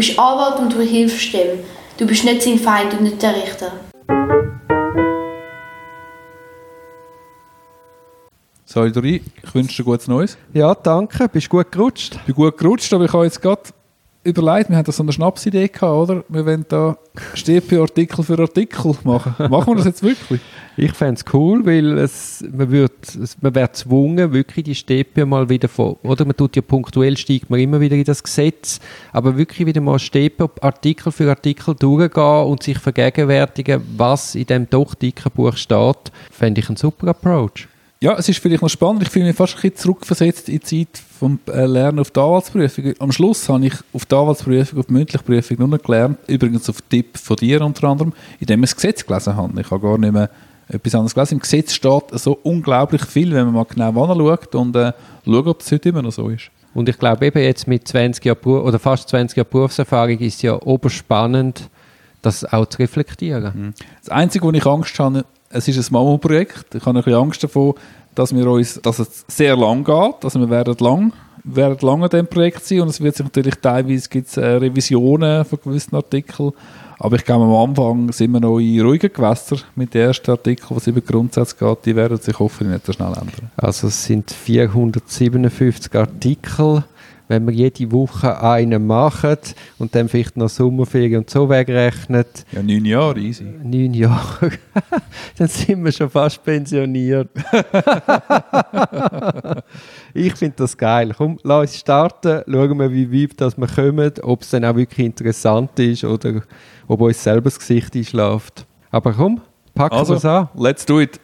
bist Anwalt und du hilfst dem. Du bist nicht sein Feind und nicht der Richter. Dori, ich wünsche dir gutes Neues. Ja, danke. Bist gut gerutscht? Ich bin gut gerutscht, aber ich habe jetzt gerade überlegt, wir haben da so eine Schnapsidee gehabt, oder? Wir wollen da StP Artikel für Artikel machen. Machen wir das jetzt wirklich? Ich fände es cool, weil es, man, man wird gezwungen, wirklich die Städte mal wieder vor, oder man tut ja punktuell, steigt man immer wieder in das Gesetz, aber wirklich wieder mal Städte Artikel für Artikel durchgehen und sich vergegenwärtigen, was in dem doch dicken Buch steht, fände ich einen super Approach. Ja, es ist vielleicht noch spannend. Ich fühle mich fast ein bisschen zurückversetzt in die Zeit vom äh, Lernen auf die Anwaltsprüfung. Am Schluss habe ich auf die Anwaltsprüfung, auf die mündliche Prüfung nur noch gelernt, übrigens auf Tipp von dir unter anderem, indem ich das Gesetz gelesen habe. Ich habe gar nicht mehr etwas anderes gelesen. Im Gesetz steht so unglaublich viel, wenn man mal genau anschaut und äh, schaut, ob es heute immer noch so ist. Und ich glaube eben jetzt mit 20 Jahren oder fast 20 Jahren Berufserfahrung ist ja oberspannend, das auch zu reflektieren. Mhm. Das Einzige, wo ich Angst habe, es ist ein Mammutprojekt. Ich habe ein bisschen Angst davor, dass, wir uns, dass es sehr lang geht. Also wir werden lang, werden lang an diesem Projekt sein und es wird sich natürlich teilweise gibt's, äh, Revisionen von gewissen Artikeln. Aber ich glaube, am Anfang sind wir noch in ruhigen Gewässern mit den ersten Artikeln, was über Grundsätze geht. Die werden sich hoffentlich nicht so schnell ändern. Also es sind 457 Artikel wenn wir jede Woche einen machen und dann vielleicht noch Sommerferien und so wegrechnet. Ja, neun Jahre, easy. Neun Jahre. dann sind wir schon fast pensioniert. ich finde das geil. Komm, lass uns starten. Schauen wir, wie weit das wir kommen, ob es dann auch wirklich interessant ist oder ob uns selber das Gesicht einschläft. Aber komm, packen also, wir es an. Let's do it.